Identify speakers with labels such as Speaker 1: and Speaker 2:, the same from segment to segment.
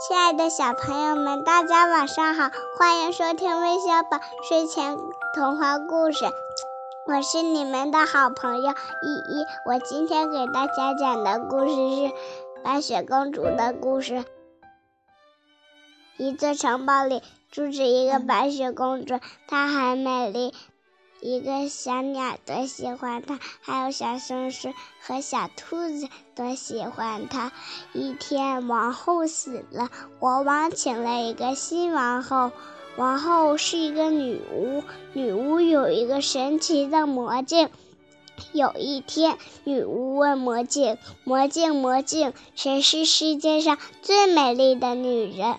Speaker 1: 亲爱的小朋友们，大家晚上好，欢迎收听微小宝睡前童话故事。我是你们的好朋友依依。我今天给大家讲的故事是白雪公主的故事。一座城堡里住着一个白雪公主，她很美丽。一个小鸟多喜欢它，还有小松鼠和小兔子多喜欢它。一天，王后死了，国王请了一个新王后。王后是一个女巫，女巫有一个神奇的魔镜。有一天，女巫问魔镜：“魔镜，魔镜，谁是世界上最美丽的女人？”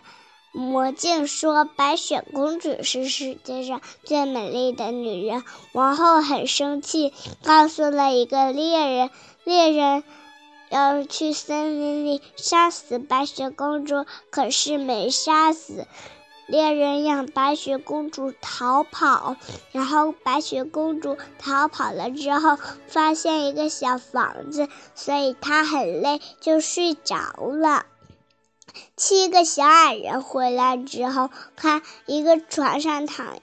Speaker 1: 魔镜说：“白雪公主是世界上最美丽的女人。”王后很生气，告诉了一个猎人，猎人要去森林里杀死白雪公主，可是没杀死。猎人让白雪公主逃跑，然后白雪公主逃跑了之后，发现一个小房子，所以她很累，就睡着了。七个小矮人回来之后，看一个床上躺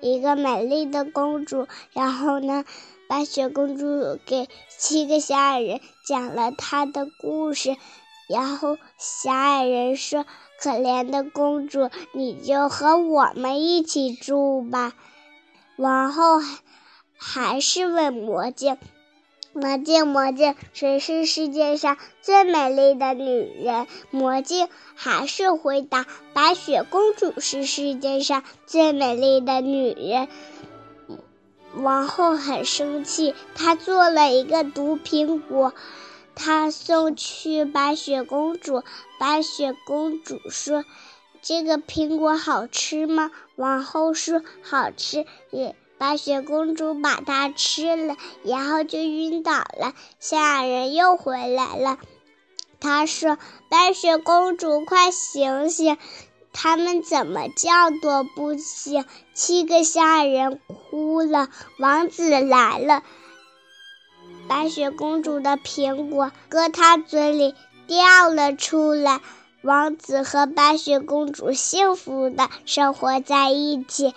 Speaker 1: 一个美丽的公主，然后呢，白雪公主给七个小矮人讲了她的故事，然后小矮人说：“可怜的公主，你就和我们一起住吧。”王后还是问魔镜。魔镜，魔镜，谁是世界上最美丽的女人？魔镜还是回答：白雪公主是世界上最美丽的女人。王后很生气，她做了一个毒苹果，她送去白雪公主。白雪公主说：“这个苹果好吃吗？”王后说：“好吃。”也。白雪公主把它吃了，然后就晕倒了。小矮人又回来了，他说：“白雪公主，快醒醒！他们怎么叫都不醒。”七个小矮人哭了。王子来了，白雪公主的苹果搁他嘴里掉了出来。王子和白雪公主幸福的生活在一起。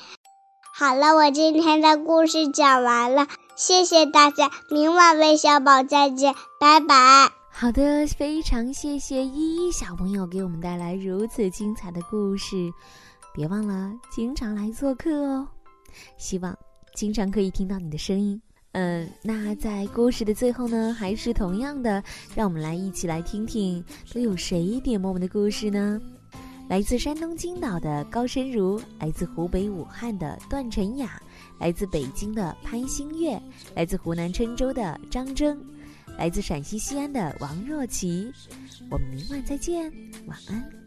Speaker 1: 好了，我今天的故事讲完了，谢谢大家，明晚魏小宝再见，拜拜。
Speaker 2: 好的，非常谢谢依依小朋友给我们带来如此精彩的故事，别忘了经常来做客哦，希望经常可以听到你的声音。嗯，那在故事的最后呢，还是同样的，让我们来一起来听听都有谁点播我们的故事呢？来自山东青岛的高深如，来自湖北武汉的段晨雅，来自北京的潘星月，来自湖南郴州的张征，来自陕西西安的王若琪。我们明晚再见，晚安。